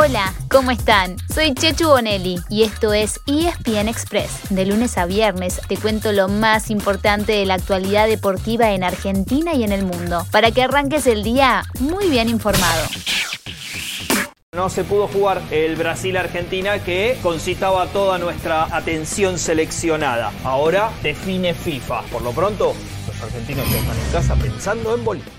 Hola, ¿cómo están? Soy Chechu Bonelli y esto es ESPN Express. De lunes a viernes te cuento lo más importante de la actualidad deportiva en Argentina y en el mundo, para que arranques el día muy bien informado. No se pudo jugar el Brasil-Argentina que concitaba toda nuestra atención seleccionada. Ahora define FIFA. Por lo pronto, los argentinos están en casa pensando en Bolivia.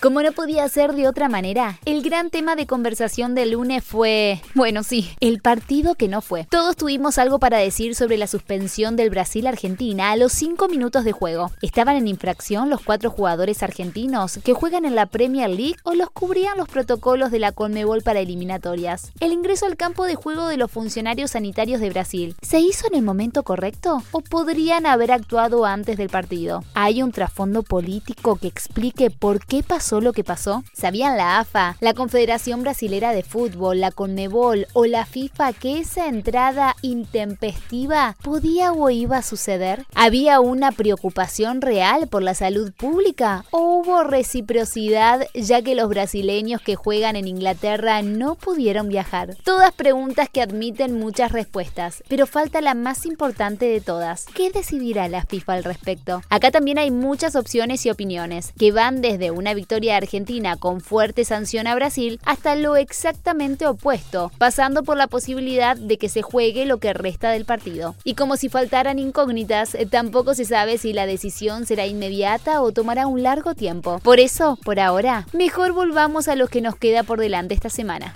Como no podía ser de otra manera, el gran tema de conversación del lunes fue, bueno, sí, el partido que no fue. Todos tuvimos algo para decir sobre la suspensión del Brasil-Argentina a los 5 minutos de juego. ¿Estaban en infracción los cuatro jugadores argentinos que juegan en la Premier League o los cubrían los protocolos de la Conmebol para eliminatorias? ¿El ingreso al campo de juego de los funcionarios sanitarios de Brasil se hizo en el momento correcto o podrían haber actuado antes del partido? ¿Hay un trasfondo político que explique por qué pasó lo que pasó? ¿Sabían la AFA, la Confederación Brasilera de Fútbol, la CONMEBOL o la FIFA que esa entrada intempestiva podía o iba a suceder? ¿Había una preocupación real por la salud pública o hubo reciprocidad ya que los brasileños que juegan en Inglaterra no pudieron viajar? Todas preguntas que admiten muchas respuestas, pero falta la más importante de todas. ¿Qué decidirá la FIFA al respecto? Acá también hay muchas opciones y opiniones que van desde una victoria argentina con fuerte sanción a Brasil hasta lo exactamente opuesto, pasando por la posibilidad de que se juegue lo que resta del partido. Y como si faltaran incógnitas, tampoco se sabe si la decisión será inmediata o tomará un largo tiempo. Por eso, por ahora, mejor volvamos a lo que nos queda por delante esta semana.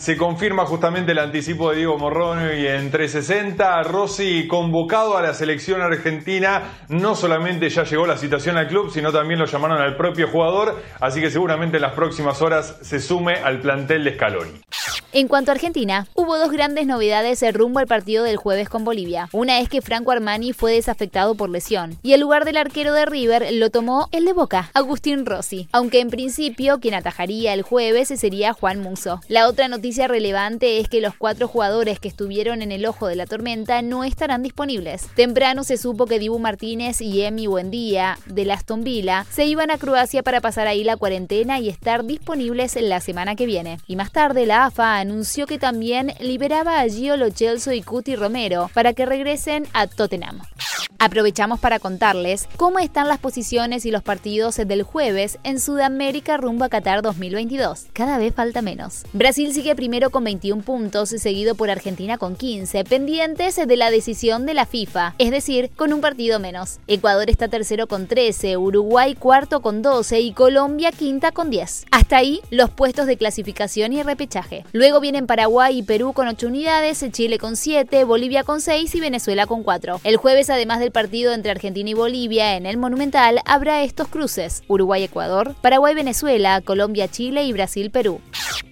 Se confirma justamente el anticipo de Diego Morrone y en 360. Rossi convocado a la selección argentina. No solamente ya llegó la citación al club, sino también lo llamaron al propio jugador. Así que seguramente en las próximas horas se sume al plantel de Scaloni. En cuanto a Argentina, hubo dos grandes novedades rumbo al partido del jueves con Bolivia. Una es que Franco Armani fue desafectado por lesión y el lugar del arquero de River lo tomó el de Boca, Agustín Rossi, aunque en principio quien atajaría el jueves sería Juan Muso. La otra noticia relevante es que los cuatro jugadores que estuvieron en el ojo de la tormenta no estarán disponibles. Temprano se supo que Dibu Martínez y Emi Buendía de Aston Villa se iban a Croacia para pasar ahí la cuarentena y estar disponibles la semana que viene. Y más tarde la AFA anunció que también liberaba a Gio Lo Celso y Cuti Romero para que regresen a Tottenham. Aprovechamos para contarles cómo están las posiciones y los partidos del jueves en Sudamérica rumbo a Qatar 2022. Cada vez falta menos. Brasil sigue primero con 21 puntos, seguido por Argentina con 15, pendientes de la decisión de la FIFA, es decir, con un partido menos. Ecuador está tercero con 13, Uruguay cuarto con 12 y Colombia quinta con 10. Hasta ahí los puestos de clasificación y repechaje. Luego vienen Paraguay y Perú con 8 unidades, Chile con 7, Bolivia con 6 y Venezuela con 4. El jueves, además del partido entre Argentina y Bolivia en el Monumental, habrá estos cruces: Uruguay-Ecuador, Paraguay-Venezuela, Colombia-Chile y Brasil-Perú.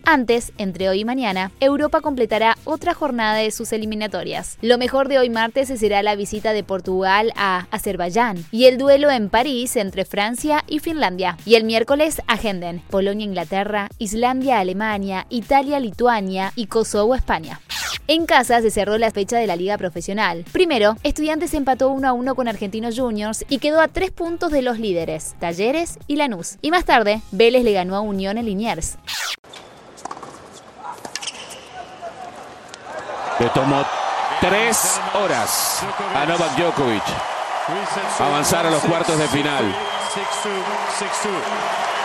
Antes, entre hoy y mañana, Europa completará otra jornada de sus eliminatorias. Lo mejor de hoy martes será la visita de Portugal a Azerbaiyán y el duelo en París entre Francia y Finlandia. Y el miércoles agenden Polonia-Inglaterra, Islandia-Alemania, Italia-Lituania y Kosovo-España. En casa se cerró la fecha de la liga profesional. Primero, Estudiantes empató 1 a 1 con Argentinos Juniors y quedó a tres puntos de los líderes, Talleres y Lanús. Y más tarde, Vélez le ganó a Unión en Liniers. Le tomó tres horas a Novak Djokovic avanzar a los cuartos de final.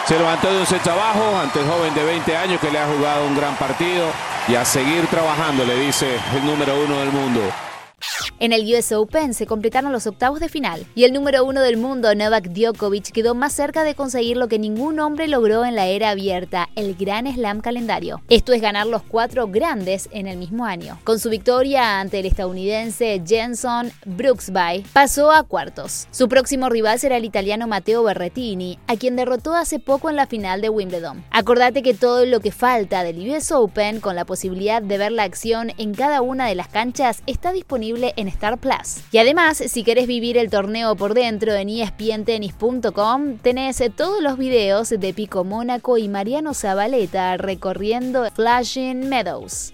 Se levantó de un set abajo ante el joven de 20 años que le ha jugado un gran partido y a seguir trabajando, le dice el número uno del mundo. En el US Open se completaron los octavos de final y el número uno del mundo, Novak Djokovic, quedó más cerca de conseguir lo que ningún hombre logró en la era abierta, el Gran Slam calendario. Esto es ganar los cuatro grandes en el mismo año. Con su victoria ante el estadounidense Jenson Brooksby, pasó a cuartos. Su próximo rival será el italiano Matteo Berrettini, a quien derrotó hace poco en la final de Wimbledon. Acordate que todo lo que falta del US Open, con la posibilidad de ver la acción en cada una de las canchas, está disponible en Star Plus. Y además, si querés vivir el torneo por dentro en espntennis.com, tenés todos los videos de Pico Mónaco y Mariano Zabaleta recorriendo Flashing Meadows.